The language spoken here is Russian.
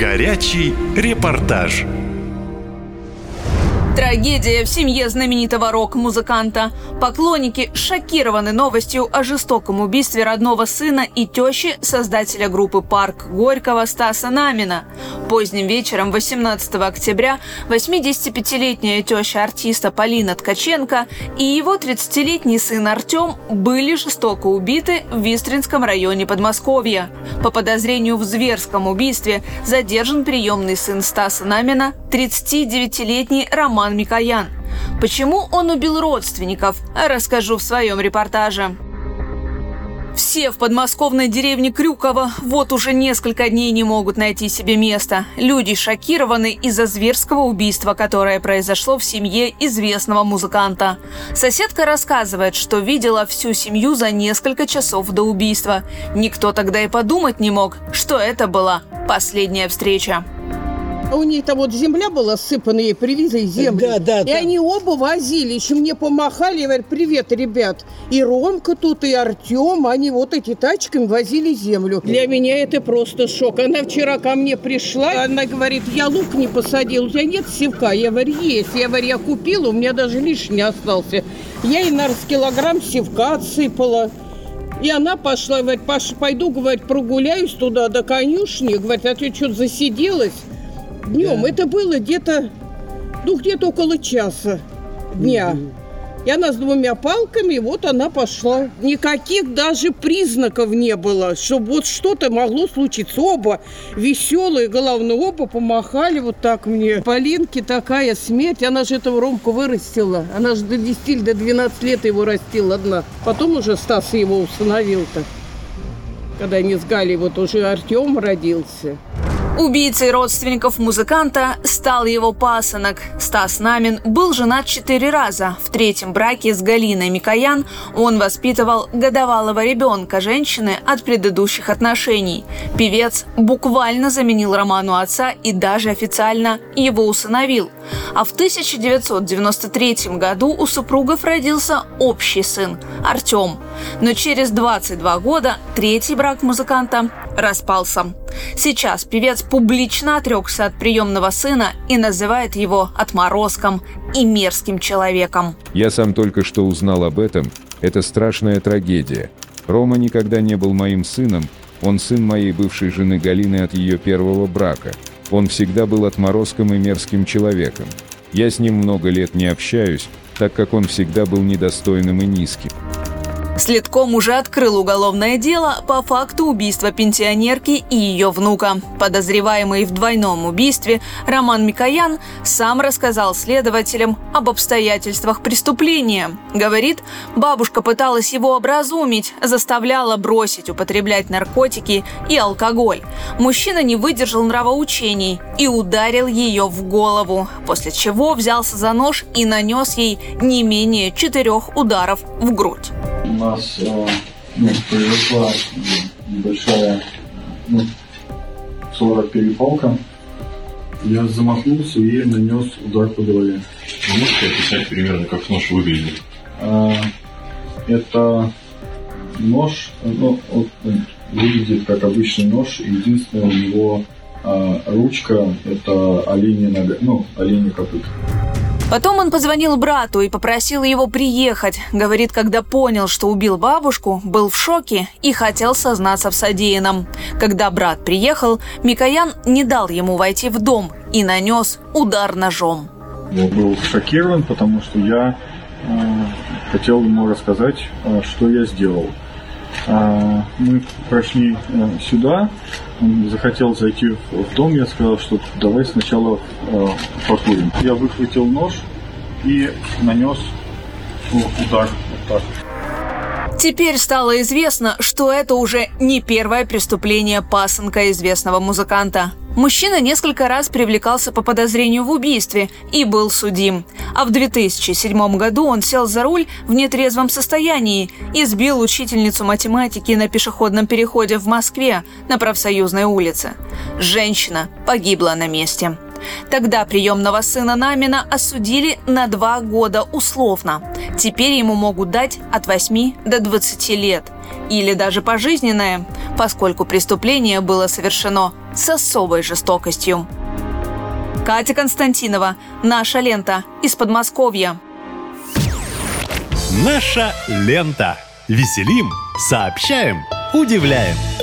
Горячий репортаж. Трагедия в семье знаменитого рок-музыканта. Поклонники шокированы новостью о жестоком убийстве родного сына и тещи создателя группы «Парк» Горького Стаса Намина. Поздним вечером 18 октября 85-летняя теща артиста Полина Ткаченко и его 30-летний сын Артем были жестоко убиты в Вистринском районе Подмосковья. По подозрению в зверском убийстве задержан приемный сын Стаса Намина, 39-летний Роман Микоян. Почему он убил родственников, расскажу в своем репортаже. Все в подмосковной деревне Крюково вот уже несколько дней не могут найти себе место. Люди шокированы из-за зверского убийства, которое произошло в семье известного музыканта. Соседка рассказывает, что видела всю семью за несколько часов до убийства. Никто тогда и подумать не мог, что это была последняя встреча. А у них там вот земля была сыпана, ей привезли землю. Да, да, и да. они оба возили, еще мне помахали, и говорят, привет, ребят. И Ромка тут, и Артем, они вот эти тачками возили землю. Для меня это просто шок. Она вчера ко мне пришла, она говорит, я лук не посадил, у тебя нет севка? Я говорю, есть. Я говорю, я купила, у меня даже лишний остался. Я ей, наверное, килограмм севка отсыпала. И она пошла, говорит, Паша, пойду, говорит, прогуляюсь туда до конюшни. Говорит, а ты что-то засиделась? Днем. Да. Это было где-то, ну, где-то около часа дня. Угу. И она с двумя палками, вот она пошла. Никаких даже признаков не было, чтобы вот что-то могло случиться. Оба веселые, главное, оба помахали вот так мне. Полинке такая смерть, она же этого Ромку вырастила. Она же до 10 или до 12 лет его растила одна. Потом уже Стас его установил-то. Когда они с Галей, вот уже Артем родился. Убийцей родственников музыканта стал его пасынок. Стас Намин был женат четыре раза. В третьем браке с Галиной Микоян он воспитывал годовалого ребенка женщины от предыдущих отношений. Певец буквально заменил Роману отца и даже официально его усыновил. А в 1993 году у супругов родился общий сын – Артем. Но через 22 года третий брак музыканта распался. Сейчас певец публично отрекся от приемного сына и называет его отморозком и мерзким человеком. Я сам только что узнал об этом. Это страшная трагедия. Рома никогда не был моим сыном, он сын моей бывшей жены Галины от ее первого брака. Он всегда был отморозком и мерзким человеком. Я с ним много лет не общаюсь, так как он всегда был недостойным и низким. Следком уже открыл уголовное дело по факту убийства пенсионерки и ее внука. Подозреваемый в двойном убийстве Роман Микоян сам рассказал следователям об обстоятельствах преступления. Говорит, бабушка пыталась его образумить, заставляла бросить употреблять наркотики и алкоголь. Мужчина не выдержал нравоучений и ударил ее в голову, после чего взялся за нож и нанес ей не менее четырех ударов в грудь у нас э, ну, произошла небольшая ну, ссора перепалка. Я замахнулся и нанес удар по голове. Вы можете описать примерно, как нож выглядит? А, это нож, ну, вот, выглядит как обычный нож. Единственное у него а, ручка это оленья нога, ну, оленья копыта. Потом он позвонил брату и попросил его приехать. Говорит, когда понял, что убил бабушку, был в шоке и хотел сознаться в содеянном. Когда брат приехал, Микоян не дал ему войти в дом и нанес удар ножом. Я был шокирован, потому что я э, хотел ему рассказать, э, что я сделал. Э, мы прошли э, сюда, он захотел зайти в дом, я сказал, что давай сначала э, покурим. Я выхватил нож и нанес удар вот так. Теперь стало известно, что это уже не первое преступление пасынка известного музыканта. Мужчина несколько раз привлекался по подозрению в убийстве и был судим. А в 2007 году он сел за руль в нетрезвом состоянии и сбил учительницу математики на пешеходном переходе в Москве на профсоюзной улице. Женщина погибла на месте. Тогда приемного сына Намина осудили на два года условно. Теперь ему могут дать от 8 до 20 лет. Или даже пожизненное, поскольку преступление было совершено с особой жестокостью. Катя Константинова. Наша лента. Из Подмосковья. Наша лента. Веселим, сообщаем, удивляем.